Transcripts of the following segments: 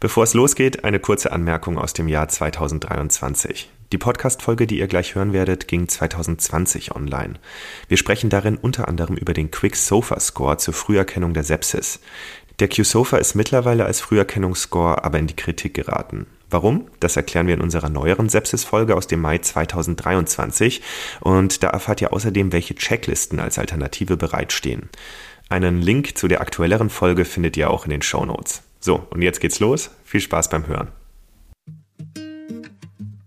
Bevor es losgeht, eine kurze Anmerkung aus dem Jahr 2023. Die Podcast-Folge, die ihr gleich hören werdet, ging 2020 online. Wir sprechen darin unter anderem über den Quick Sofa Score zur Früherkennung der Sepsis. Der Q-Sofa ist mittlerweile als Früherkennungsscore aber in die Kritik geraten. Warum? Das erklären wir in unserer neueren Sepsis-Folge aus dem Mai 2023 und da erfahrt ihr außerdem, welche Checklisten als Alternative bereitstehen. Einen Link zu der aktuelleren Folge findet ihr auch in den Show Notes. So, und jetzt geht's los. Viel Spaß beim Hören.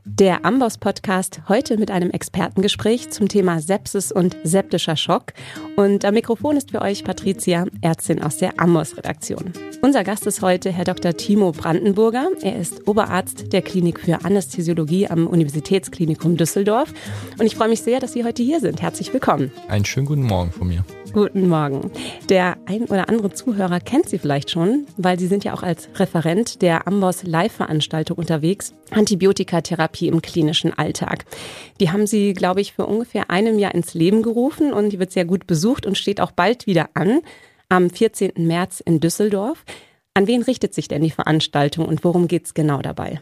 Der Amboss Podcast heute mit einem Expertengespräch zum Thema Sepsis und septischer Schock. Und am Mikrofon ist für euch Patricia, Ärztin aus der Amboss Redaktion. Unser Gast ist heute Herr Dr. Timo Brandenburger. Er ist Oberarzt der Klinik für Anästhesiologie am Universitätsklinikum Düsseldorf. Und ich freue mich sehr, dass Sie heute hier sind. Herzlich willkommen. Einen schönen guten Morgen von mir. Guten Morgen. Der ein oder andere Zuhörer kennt Sie vielleicht schon, weil Sie sind ja auch als Referent der Amboss Live-Veranstaltung unterwegs. Antibiotikatherapie im klinischen Alltag. Die haben Sie, glaube ich, für ungefähr einem Jahr ins Leben gerufen und die wird sehr gut besucht und steht auch bald wieder an, am 14. März in Düsseldorf. An wen richtet sich denn die Veranstaltung und worum geht es genau dabei?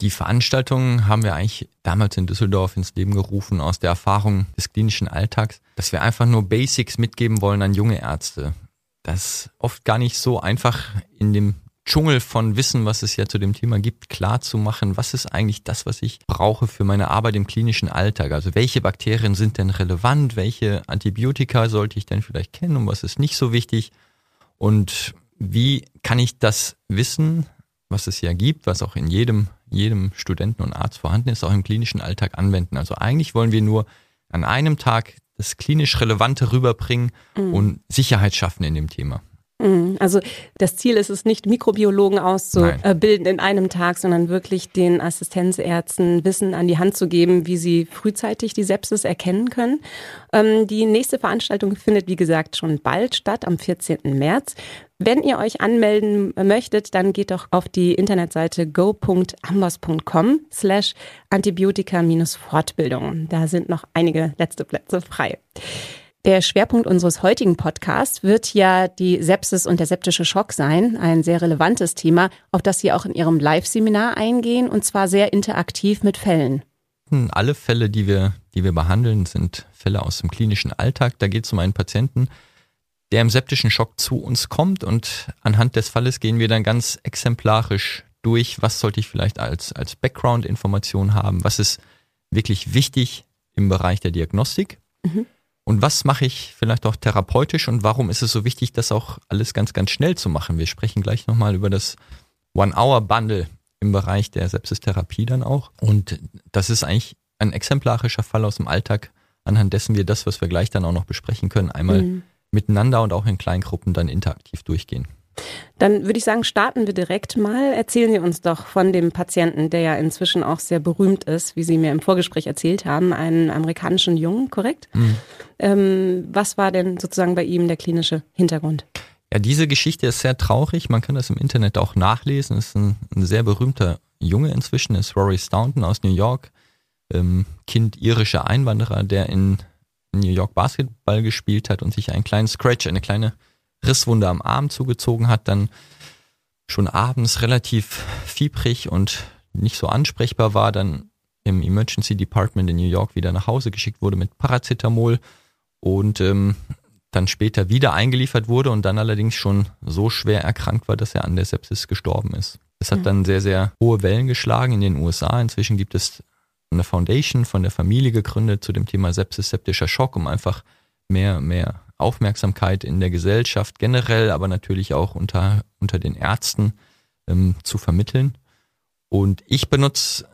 Die Veranstaltung haben wir eigentlich damals in Düsseldorf ins Leben gerufen aus der Erfahrung des klinischen Alltags, dass wir einfach nur Basics mitgeben wollen an junge Ärzte. Das oft gar nicht so einfach in dem Dschungel von Wissen, was es ja zu dem Thema gibt, klar zu machen, was ist eigentlich das, was ich brauche für meine Arbeit im klinischen Alltag? Also welche Bakterien sind denn relevant? Welche Antibiotika sollte ich denn vielleicht kennen und was ist nicht so wichtig? Und wie kann ich das Wissen, was es ja gibt, was auch in jedem, jedem Studenten und Arzt vorhanden ist, auch im klinischen Alltag anwenden? Also eigentlich wollen wir nur an einem Tag das klinisch Relevante rüberbringen mhm. und Sicherheit schaffen in dem Thema. Mhm. Also das Ziel ist es nicht, Mikrobiologen auszubilden in einem Tag, sondern wirklich den Assistenzärzten Wissen an die Hand zu geben, wie sie frühzeitig die Sepsis erkennen können. Ähm, die nächste Veranstaltung findet, wie gesagt, schon bald statt, am 14. März. Wenn ihr euch anmelden möchtet, dann geht doch auf die Internetseite go.ambos.com slash Antibiotika-Fortbildung. Da sind noch einige letzte Plätze frei. Der Schwerpunkt unseres heutigen Podcasts wird ja die Sepsis und der septische Schock sein, ein sehr relevantes Thema, auf das Sie auch in Ihrem Live-Seminar eingehen und zwar sehr interaktiv mit Fällen. Alle Fälle, die wir, die wir behandeln, sind Fälle aus dem klinischen Alltag. Da geht es um einen Patienten, der im septischen Schock zu uns kommt und anhand des Falles gehen wir dann ganz exemplarisch durch, was sollte ich vielleicht als, als Background-Information haben, was ist wirklich wichtig im Bereich der Diagnostik. Mhm und was mache ich vielleicht auch therapeutisch und warum ist es so wichtig, das auch alles ganz, ganz schnell zu machen? Wir sprechen gleich nochmal über das One-Hour-Bundle im Bereich der Sepsistherapie dann auch. Und das ist eigentlich ein exemplarischer Fall aus dem Alltag, anhand dessen wir das, was wir gleich dann auch noch besprechen können, einmal mhm. miteinander und auch in Kleingruppen dann interaktiv durchgehen. Dann würde ich sagen, starten wir direkt mal. Erzählen Sie uns doch von dem Patienten, der ja inzwischen auch sehr berühmt ist, wie Sie mir im Vorgespräch erzählt haben, einen amerikanischen Jungen, korrekt? Mhm. Ähm, was war denn sozusagen bei ihm der klinische Hintergrund? Ja, diese Geschichte ist sehr traurig. Man kann das im Internet auch nachlesen. Es ist ein, ein, sehr berühmter Junge inzwischen, ist Rory Staunton aus New York, ähm, Kind irischer Einwanderer, der in New York Basketball gespielt hat und sich einen kleinen Scratch, eine kleine Risswunde am Arm zugezogen hat, dann schon abends relativ fiebrig und nicht so ansprechbar war, dann im Emergency Department in New York wieder nach Hause geschickt wurde mit Paracetamol und ähm, dann später wieder eingeliefert wurde und dann allerdings schon so schwer erkrankt war, dass er an der Sepsis gestorben ist. Es hat mhm. dann sehr, sehr hohe Wellen geschlagen in den USA. Inzwischen gibt es eine Foundation von der Familie gegründet zu dem Thema Sepsis, septischer Schock, um einfach mehr, mehr Aufmerksamkeit in der Gesellschaft generell, aber natürlich auch unter, unter den Ärzten ähm, zu vermitteln. Und ich benutze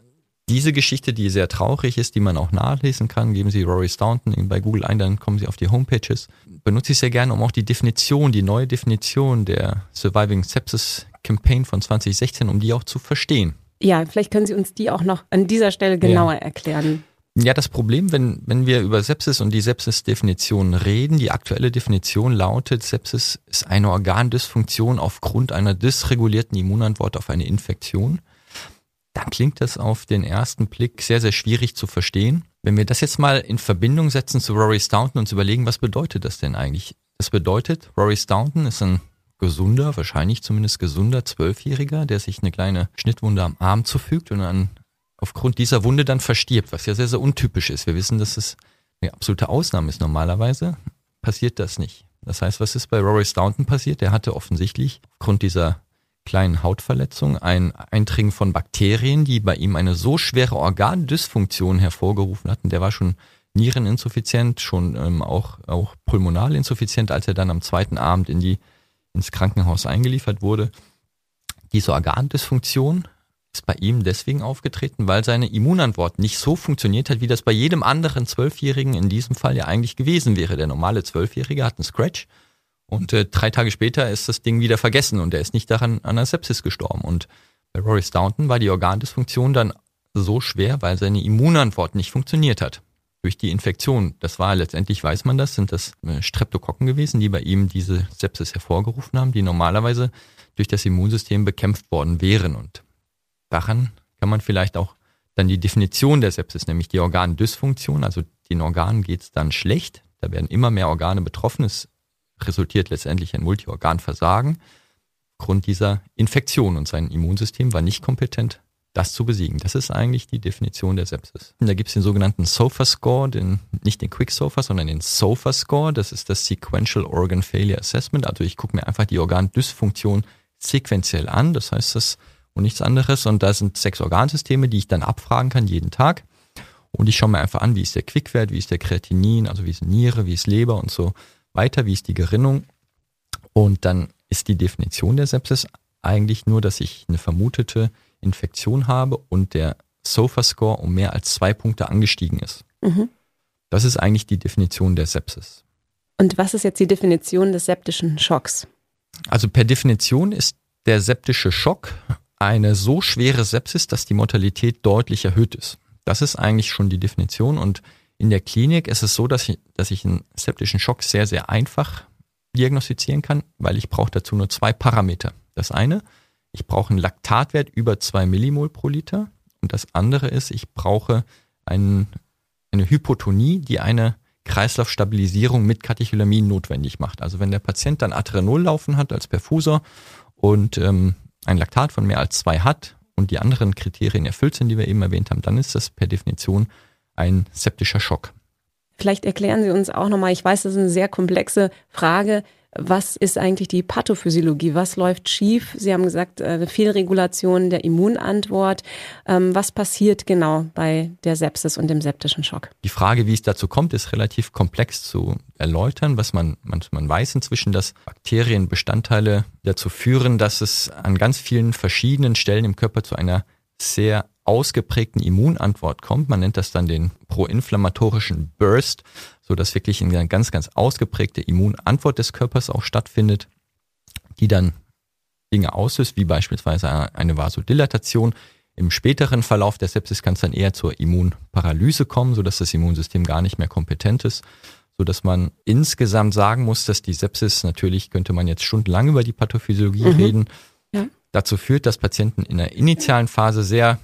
diese Geschichte, die sehr traurig ist, die man auch nachlesen kann, geben Sie Rory Staunton bei Google ein, dann kommen Sie auf die Homepages. Benutze ich sehr gerne, um auch die Definition, die neue Definition der Surviving Sepsis Campaign von 2016, um die auch zu verstehen. Ja, vielleicht können Sie uns die auch noch an dieser Stelle genauer ja. erklären. Ja, das Problem, wenn, wenn wir über Sepsis und die Sepsis-Definition reden, die aktuelle Definition lautet, Sepsis ist eine Organdysfunktion aufgrund einer dysregulierten Immunantwort auf eine Infektion. Dann klingt das auf den ersten Blick sehr, sehr schwierig zu verstehen. Wenn wir das jetzt mal in Verbindung setzen zu Rory Staunton und uns überlegen, was bedeutet das denn eigentlich? Das bedeutet, Rory Staunton ist ein gesunder, wahrscheinlich zumindest gesunder Zwölfjähriger, der sich eine kleine Schnittwunde am Arm zufügt und dann aufgrund dieser Wunde dann verstirbt, was ja sehr, sehr untypisch ist. Wir wissen, dass es eine absolute Ausnahme ist. Normalerweise passiert das nicht. Das heißt, was ist bei Rory Staunton passiert? Er hatte offensichtlich aufgrund dieser kleinen Hautverletzung ein Eindringen von Bakterien, die bei ihm eine so schwere Organdysfunktion hervorgerufen hatten. Der war schon Niereninsuffizient, schon ähm, auch, auch pulmonal insuffizient, als er dann am zweiten Abend in die, ins Krankenhaus eingeliefert wurde. Diese Organdysfunktion ist bei ihm deswegen aufgetreten, weil seine Immunantwort nicht so funktioniert hat, wie das bei jedem anderen Zwölfjährigen in diesem Fall ja eigentlich gewesen wäre. Der normale Zwölfjährige hat einen Scratch und äh, drei Tage später ist das Ding wieder vergessen und er ist nicht daran an einer Sepsis gestorben. Und bei Rory Staunton war die Organdysfunktion dann so schwer, weil seine Immunantwort nicht funktioniert hat. Durch die Infektion. Das war letztendlich, weiß man das, sind das äh, Streptokokken gewesen, die bei ihm diese Sepsis hervorgerufen haben, die normalerweise durch das Immunsystem bekämpft worden wären. Und daran kann man vielleicht auch dann die Definition der Sepsis, nämlich die Organdysfunktion, also den Organen geht es dann schlecht, da werden immer mehr Organe betroffen, es resultiert letztendlich ein Multiorganversagen aufgrund dieser Infektion und sein Immunsystem war nicht kompetent, das zu besiegen. Das ist eigentlich die Definition der Sepsis. Und da gibt es den sogenannten SOFA-Score, den, nicht den Quick-SOFA, sondern den SOFA-Score. Das ist das Sequential Organ Failure Assessment. Also ich gucke mir einfach die Organdysfunktion sequenziell an. Das heißt, das und nichts anderes. Und da sind sechs Organsysteme, die ich dann abfragen kann jeden Tag. Und ich schaue mir einfach an, wie ist der Quickwert, wie ist der Kreatinin, also wie ist Niere, wie ist Leber und so weiter, wie ist die Gerinnung. Und dann ist die Definition der Sepsis eigentlich nur, dass ich eine vermutete Infektion habe und der SOFA-Score um mehr als zwei Punkte angestiegen ist. Mhm. Das ist eigentlich die Definition der Sepsis. Und was ist jetzt die Definition des septischen Schocks? Also per Definition ist der septische Schock eine so schwere Sepsis, dass die Mortalität deutlich erhöht ist. Das ist eigentlich schon die Definition und in der Klinik ist es so, dass ich, dass ich einen septischen Schock sehr, sehr einfach diagnostizieren kann, weil ich brauche dazu nur zwei Parameter. Das eine, ich brauche einen Laktatwert über zwei Millimol pro Liter und das andere ist, ich brauche einen, eine Hypotonie, die eine Kreislaufstabilisierung mit Katecholamin notwendig macht. Also wenn der Patient dann Adrenol laufen hat als Perfusor und ähm, ein Laktat von mehr als zwei hat und die anderen Kriterien erfüllt sind, die wir eben erwähnt haben, dann ist das per Definition ein septischer Schock. Vielleicht erklären Sie uns auch nochmal, ich weiß, das ist eine sehr komplexe Frage, was ist eigentlich die Pathophysiologie? Was läuft schief? Sie haben gesagt, äh, eine Fehlregulation der Immunantwort. Ähm, was passiert genau bei der Sepsis und dem septischen Schock? Die Frage, wie es dazu kommt, ist relativ komplex zu erläutern. Was man, man, man weiß inzwischen, dass Bakterienbestandteile dazu führen, dass es an ganz vielen verschiedenen Stellen im Körper zu einer sehr ausgeprägten Immunantwort kommt. Man nennt das dann den proinflammatorischen Burst so dass wirklich eine ganz, ganz ausgeprägte Immunantwort des Körpers auch stattfindet, die dann Dinge auslöst, wie beispielsweise eine Vasodilatation. Im späteren Verlauf der Sepsis kann es dann eher zur Immunparalyse kommen, sodass das Immunsystem gar nicht mehr kompetent ist, sodass man insgesamt sagen muss, dass die Sepsis, natürlich könnte man jetzt stundenlang über die Pathophysiologie mhm. reden, ja. dazu führt, dass Patienten in der initialen Phase sehr,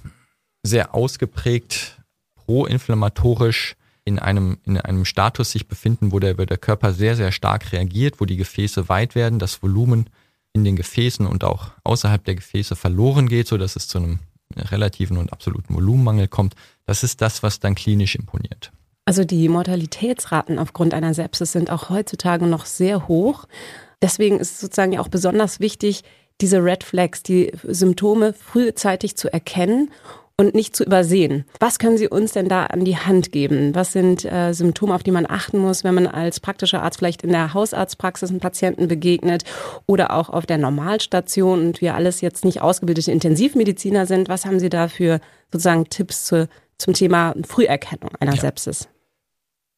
sehr ausgeprägt proinflammatorisch in einem, in einem Status sich befinden, wo der, der Körper sehr, sehr stark reagiert, wo die Gefäße weit werden, das Volumen in den Gefäßen und auch außerhalb der Gefäße verloren geht, so dass es zu einem relativen und absoluten Volumenmangel kommt. Das ist das, was dann klinisch imponiert. Also die Mortalitätsraten aufgrund einer Sepsis sind auch heutzutage noch sehr hoch. Deswegen ist es sozusagen ja auch besonders wichtig, diese Red Flags, die Symptome frühzeitig zu erkennen und nicht zu übersehen. Was können Sie uns denn da an die Hand geben? Was sind äh, Symptome, auf die man achten muss, wenn man als praktischer Arzt vielleicht in der Hausarztpraxis einen Patienten begegnet oder auch auf der Normalstation und wir alles jetzt nicht ausgebildete Intensivmediziner sind? Was haben Sie da für sozusagen Tipps zu, zum Thema Früherkennung einer ja. Sepsis?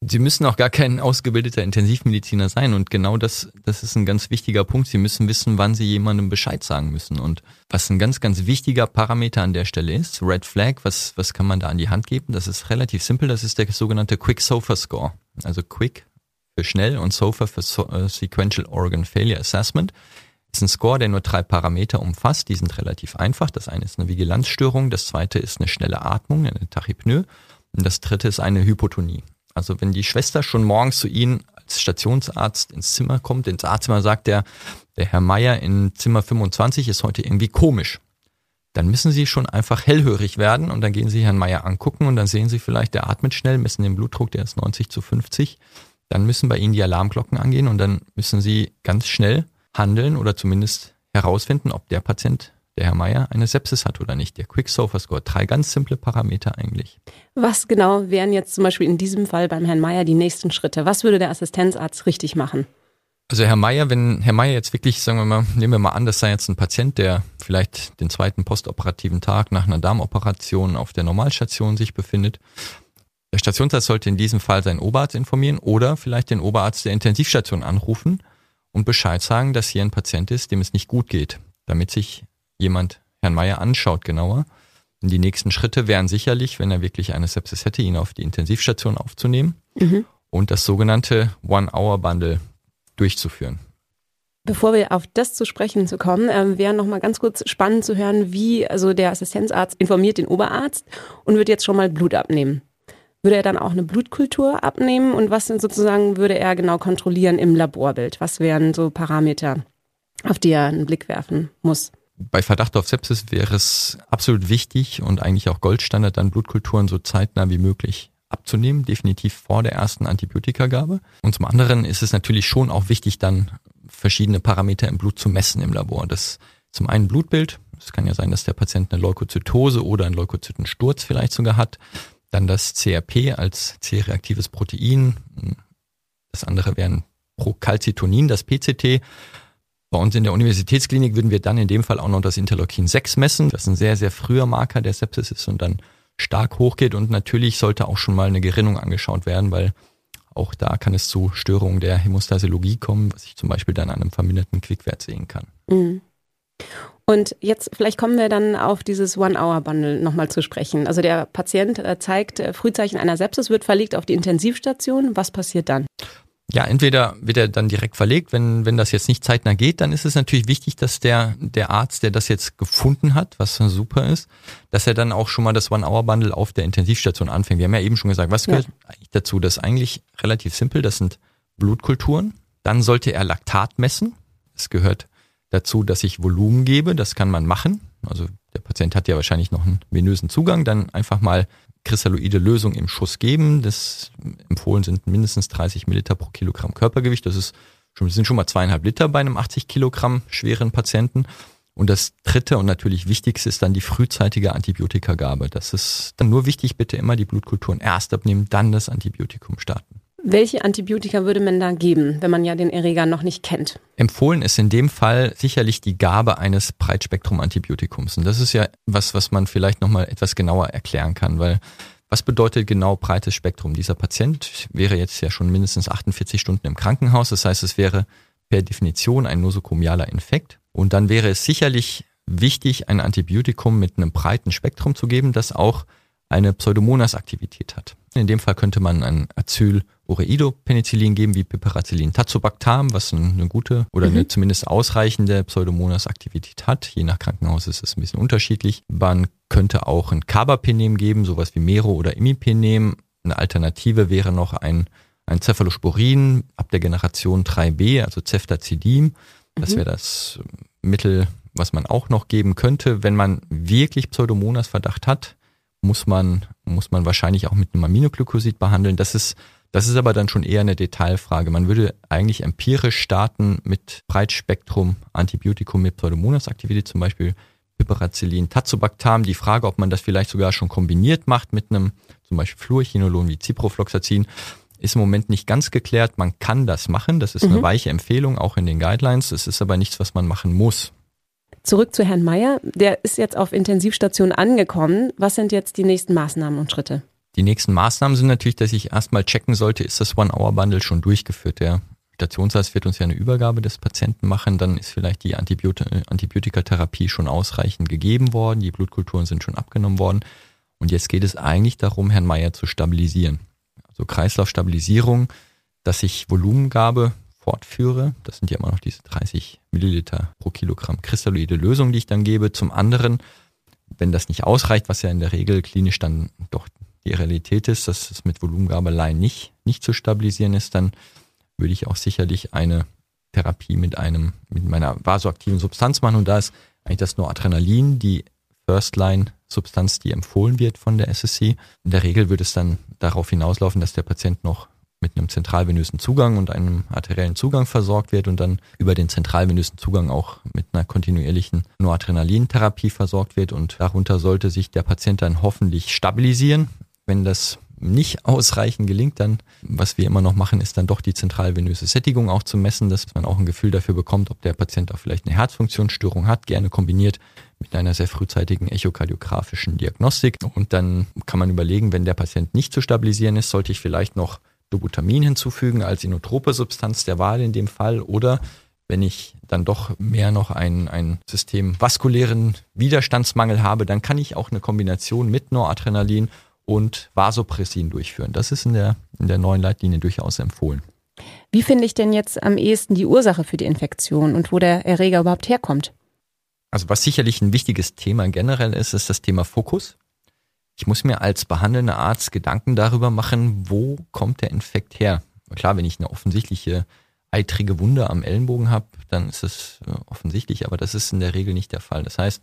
Sie müssen auch gar kein ausgebildeter Intensivmediziner sein und genau das, das ist ein ganz wichtiger Punkt. Sie müssen wissen, wann Sie jemandem Bescheid sagen müssen und was ein ganz, ganz wichtiger Parameter an der Stelle ist, Red Flag, was, was kann man da an die Hand geben? Das ist relativ simpel, das ist der sogenannte Quick Sofa Score. Also Quick für schnell und Sofa für so, uh, Sequential Organ Failure Assessment. Ist ein Score, der nur drei Parameter umfasst. Die sind relativ einfach. Das eine ist eine Vigilanzstörung, das zweite ist eine schnelle Atmung, eine Tachypnoe und das dritte ist eine Hypotonie. Also wenn die Schwester schon morgens zu Ihnen als Stationsarzt ins Zimmer kommt, ins Arztzimmer sagt der, der Herr Meier in Zimmer 25 ist heute irgendwie komisch. Dann müssen Sie schon einfach hellhörig werden und dann gehen Sie Herrn Meier angucken und dann sehen Sie vielleicht, der atmet schnell, messen den Blutdruck, der ist 90 zu 50. Dann müssen bei Ihnen die Alarmglocken angehen und dann müssen Sie ganz schnell handeln oder zumindest herausfinden, ob der Patient der Herr Meier eine Sepsis hat oder nicht. Der Quick Sofa Score. Drei ganz simple Parameter eigentlich. Was genau wären jetzt zum Beispiel in diesem Fall beim Herrn Meier die nächsten Schritte? Was würde der Assistenzarzt richtig machen? Also Herr Meier, wenn Herr Meier jetzt wirklich, sagen wir mal, nehmen wir mal an, das sei jetzt ein Patient, der vielleicht den zweiten postoperativen Tag nach einer Darmoperation auf der Normalstation sich befindet. Der Stationsarzt sollte in diesem Fall seinen Oberarzt informieren oder vielleicht den Oberarzt der Intensivstation anrufen und Bescheid sagen, dass hier ein Patient ist, dem es nicht gut geht, damit sich jemand Herrn Meier anschaut genauer. Und die nächsten Schritte wären sicherlich, wenn er wirklich eine Sepsis hätte, ihn auf die Intensivstation aufzunehmen mhm. und das sogenannte One-Hour-Bundle durchzuführen. Bevor wir auf das zu sprechen zu kommen, äh, wäre noch mal ganz kurz spannend zu hören, wie also der Assistenzarzt informiert den Oberarzt und wird jetzt schon mal Blut abnehmen. Würde er dann auch eine Blutkultur abnehmen und was sozusagen würde er genau kontrollieren im Laborbild? Was wären so Parameter, auf die er einen Blick werfen muss? Bei Verdacht auf Sepsis wäre es absolut wichtig und eigentlich auch Goldstandard, dann Blutkulturen so zeitnah wie möglich abzunehmen, definitiv vor der ersten Antibiotikagabe. Und zum anderen ist es natürlich schon auch wichtig, dann verschiedene Parameter im Blut zu messen im Labor. Das zum einen Blutbild. Es kann ja sein, dass der Patient eine Leukozytose oder einen Leukozytensturz vielleicht sogar hat. Dann das CRP als C-reaktives Protein. Das andere wären Procalcitonin, das PCT. Bei uns in der Universitätsklinik würden wir dann in dem Fall auch noch das Interleukin 6 messen, das ein sehr, sehr früher Marker der Sepsis ist und dann stark hochgeht. Und natürlich sollte auch schon mal eine Gerinnung angeschaut werden, weil auch da kann es zu Störungen der Hämostasiologie kommen, was ich zum Beispiel dann an einem verminderten Quickwert sehen kann. Mhm. Und jetzt vielleicht kommen wir dann auf dieses One-Hour-Bundle nochmal zu sprechen. Also der Patient äh, zeigt äh, Frühzeichen einer Sepsis, wird verlegt auf die Intensivstation. Was passiert dann? Ja, entweder wird er dann direkt verlegt, wenn, wenn das jetzt nicht zeitnah geht, dann ist es natürlich wichtig, dass der, der Arzt, der das jetzt gefunden hat, was super ist, dass er dann auch schon mal das One-Hour-Bundle auf der Intensivstation anfängt. Wir haben ja eben schon gesagt, was gehört ja. eigentlich dazu? Das ist eigentlich relativ simpel, das sind Blutkulturen. Dann sollte er Laktat messen. Es gehört dazu, dass ich Volumen gebe, das kann man machen. Also der Patient hat ja wahrscheinlich noch einen venösen Zugang, dann einfach mal kristalloide Lösung im Schuss geben. Das empfohlen sind mindestens 30 Milliliter pro Kilogramm Körpergewicht. Das ist schon, sind schon mal zweieinhalb Liter bei einem 80 Kilogramm schweren Patienten. Und das dritte und natürlich wichtigste ist dann die frühzeitige Antibiotikagabe. Das ist dann nur wichtig, bitte immer die Blutkulturen erst abnehmen, dann das Antibiotikum starten. Welche Antibiotika würde man da geben, wenn man ja den Erreger noch nicht kennt? Empfohlen ist in dem Fall sicherlich die Gabe eines Breitspektrum-Antibiotikums. Und das ist ja was, was man vielleicht nochmal etwas genauer erklären kann, weil was bedeutet genau breites Spektrum? Dieser Patient wäre jetzt ja schon mindestens 48 Stunden im Krankenhaus. Das heißt, es wäre per Definition ein nosokomialer Infekt. Und dann wäre es sicherlich wichtig, ein Antibiotikum mit einem breiten Spektrum zu geben, das auch eine Pseudomonas-Aktivität hat. In dem Fall könnte man ein Acyl Ureidopenicillin geben, wie Piperacillin tazobactam, was eine gute oder eine mhm. zumindest ausreichende Pseudomonas-Aktivität hat. Je nach Krankenhaus ist es ein bisschen unterschiedlich. Man könnte auch ein Carbapenem geben, sowas wie Mero oder Imipenem. Eine Alternative wäre noch ein, ein Cephalosporin ab der Generation 3b, also Ceftazidin. Das mhm. wäre das Mittel, was man auch noch geben könnte, wenn man wirklich Pseudomonas-Verdacht hat muss man, muss man wahrscheinlich auch mit einem Aminoglykosid behandeln. Das ist das ist aber dann schon eher eine Detailfrage. Man würde eigentlich empirisch starten mit Breitspektrum Antibiotikum mit Pseudomonas-Aktivität, zum Beispiel Piperacillin, Tazobactam. Die Frage, ob man das vielleicht sogar schon kombiniert macht mit einem zum Beispiel Fluorchinolon wie Ciprofloxacin, ist im Moment nicht ganz geklärt. Man kann das machen. Das ist mhm. eine weiche Empfehlung, auch in den Guidelines. Es ist aber nichts, was man machen muss. Zurück zu Herrn Meyer. Der ist jetzt auf Intensivstation angekommen. Was sind jetzt die nächsten Maßnahmen und Schritte? Die nächsten Maßnahmen sind natürlich, dass ich erstmal checken sollte, ist das One-Hour-Bundle schon durchgeführt. Der Stationsarzt wird uns ja eine Übergabe des Patienten machen, dann ist vielleicht die Antibiotik Antibiotikatherapie schon ausreichend gegeben worden, die Blutkulturen sind schon abgenommen worden. Und jetzt geht es eigentlich darum, Herrn Meier zu stabilisieren. Also Kreislaufstabilisierung, dass ich Volumengabe fortführe. Das sind ja immer noch diese 30 Milliliter pro Kilogramm kristalloide Lösung, die ich dann gebe. Zum anderen, wenn das nicht ausreicht, was ja in der Regel klinisch dann doch die Realität ist, dass es mit Volumengabe nicht, nicht zu stabilisieren ist, dann würde ich auch sicherlich eine Therapie mit einem, mit meiner vasoaktiven Substanz machen. Und da ist eigentlich das Noradrenalin, die First-Line-Substanz, die empfohlen wird von der SSC. In der Regel würde es dann darauf hinauslaufen, dass der Patient noch mit einem zentralvenösen Zugang und einem arteriellen Zugang versorgt wird und dann über den zentralvenösen Zugang auch mit einer kontinuierlichen Noradrenalintherapie versorgt wird und darunter sollte sich der Patient dann hoffentlich stabilisieren. Wenn das nicht ausreichend gelingt, dann, was wir immer noch machen, ist dann doch die zentralvenöse Sättigung auch zu messen, dass man auch ein Gefühl dafür bekommt, ob der Patient auch vielleicht eine Herzfunktionsstörung hat, gerne kombiniert mit einer sehr frühzeitigen echokardiografischen Diagnostik. Und dann kann man überlegen, wenn der Patient nicht zu stabilisieren ist, sollte ich vielleicht noch Dobutamin hinzufügen als inotrope Substanz der Wahl in dem Fall oder wenn ich dann doch mehr noch einen, einen System vaskulären Widerstandsmangel habe, dann kann ich auch eine Kombination mit Noradrenalin und Vasopressin durchführen. Das ist in der, in der neuen Leitlinie durchaus empfohlen. Wie finde ich denn jetzt am ehesten die Ursache für die Infektion und wo der Erreger überhaupt herkommt? Also was sicherlich ein wichtiges Thema generell ist, ist das Thema Fokus. Ich muss mir als behandelnder Arzt Gedanken darüber machen, wo kommt der Infekt her. Klar, wenn ich eine offensichtliche eitrige Wunde am Ellenbogen habe, dann ist es äh, offensichtlich, aber das ist in der Regel nicht der Fall. Das heißt,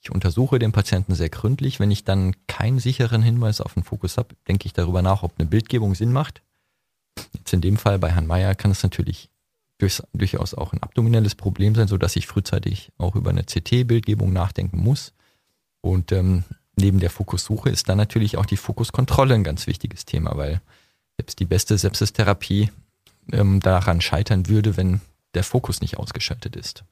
ich untersuche den Patienten sehr gründlich. Wenn ich dann keinen sicheren Hinweis auf den Fokus habe, denke ich darüber nach, ob eine Bildgebung Sinn macht. Jetzt in dem Fall bei Herrn Meyer kann es natürlich durch, durchaus auch ein abdominelles Problem sein, so dass ich frühzeitig auch über eine CT-Bildgebung nachdenken muss. Und ähm, neben der Fokussuche ist dann natürlich auch die Fokuskontrolle ein ganz wichtiges Thema, weil selbst die beste Sepsistherapie ähm, daran scheitern würde, wenn der Fokus nicht ausgeschaltet ist.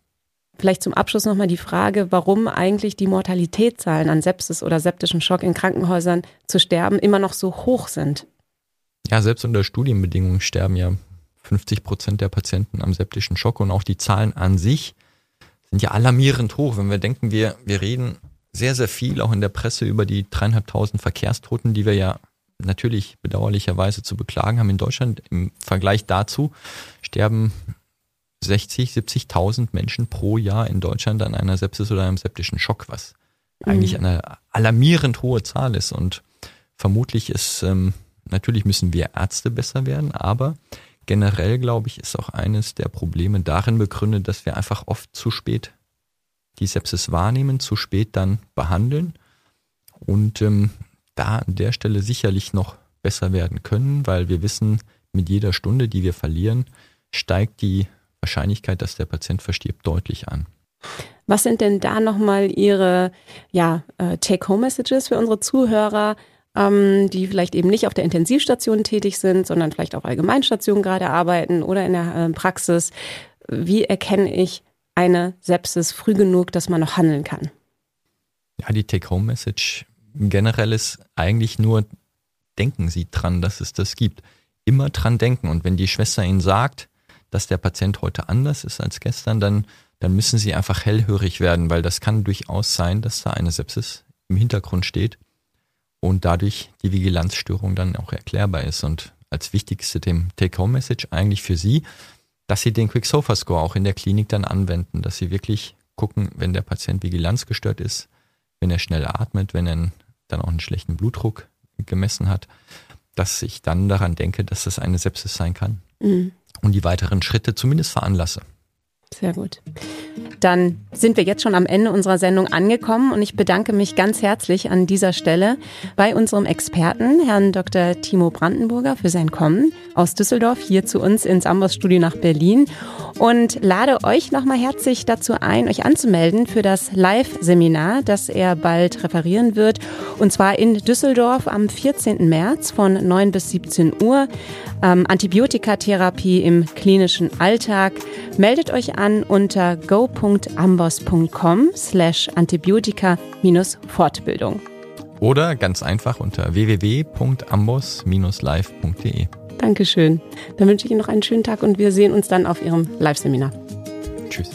Vielleicht zum Abschluss nochmal die Frage, warum eigentlich die Mortalitätszahlen an Sepsis oder septischen Schock in Krankenhäusern zu sterben immer noch so hoch sind. Ja, selbst unter Studienbedingungen sterben ja 50 Prozent der Patienten am septischen Schock und auch die Zahlen an sich sind ja alarmierend hoch. Wenn wir denken, wir, wir reden sehr, sehr viel auch in der Presse über die dreieinhalbtausend Verkehrstoten, die wir ja natürlich bedauerlicherweise zu beklagen haben in Deutschland. Im Vergleich dazu sterben 60, 70.000 Menschen pro Jahr in Deutschland an einer Sepsis oder einem septischen Schock, was mhm. eigentlich eine alarmierend hohe Zahl ist. Und vermutlich ist, ähm, natürlich müssen wir Ärzte besser werden, aber generell, glaube ich, ist auch eines der Probleme darin begründet, dass wir einfach oft zu spät die Sepsis wahrnehmen, zu spät dann behandeln und ähm, da an der Stelle sicherlich noch besser werden können, weil wir wissen, mit jeder Stunde, die wir verlieren, steigt die Wahrscheinlichkeit, dass der Patient verstirbt, deutlich an. Was sind denn da nochmal Ihre ja, äh, Take-Home-Messages für unsere Zuhörer, ähm, die vielleicht eben nicht auf der Intensivstation tätig sind, sondern vielleicht auf Allgemeinstationen gerade arbeiten oder in der äh, Praxis? Wie erkenne ich eine Sepsis früh genug, dass man noch handeln kann? Ja, die Take-Home-Message generell ist eigentlich nur, denken Sie dran, dass es das gibt. Immer dran denken. Und wenn die Schwester Ihnen sagt, dass der Patient heute anders ist als gestern, dann, dann müssen Sie einfach hellhörig werden, weil das kann durchaus sein, dass da eine Sepsis im Hintergrund steht und dadurch die Vigilanzstörung dann auch erklärbar ist. Und als wichtigste dem Take-Home-Message eigentlich für Sie, dass Sie den Quick-Sofa-Score auch in der Klinik dann anwenden, dass Sie wirklich gucken, wenn der Patient vigilanzgestört ist, wenn er schnell atmet, wenn er dann auch einen schlechten Blutdruck gemessen hat, dass ich dann daran denke, dass das eine Sepsis sein kann. Mhm und die weiteren Schritte zumindest veranlasse. Sehr gut. Dann sind wir jetzt schon am Ende unserer Sendung angekommen und ich bedanke mich ganz herzlich an dieser Stelle bei unserem Experten, Herrn Dr. Timo Brandenburger, für sein Kommen aus Düsseldorf hier zu uns ins Amboss-Studio nach Berlin und lade euch nochmal herzlich dazu ein, euch anzumelden für das Live-Seminar, das er bald referieren wird und zwar in Düsseldorf am 14. März von 9 bis 17 Uhr. Ähm, Antibiotikatherapie im klinischen Alltag. Meldet euch an unter go.ambos.com slash Antibiotika-Fortbildung. Oder ganz einfach unter www.ambos-live.de. Dankeschön. Dann wünsche ich Ihnen noch einen schönen Tag und wir sehen uns dann auf Ihrem Live-Seminar. Tschüss.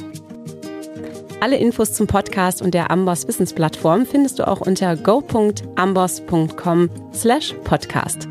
Alle Infos zum Podcast und der Amboss Wissensplattform findest du auch unter go.amboss.com slash podcast.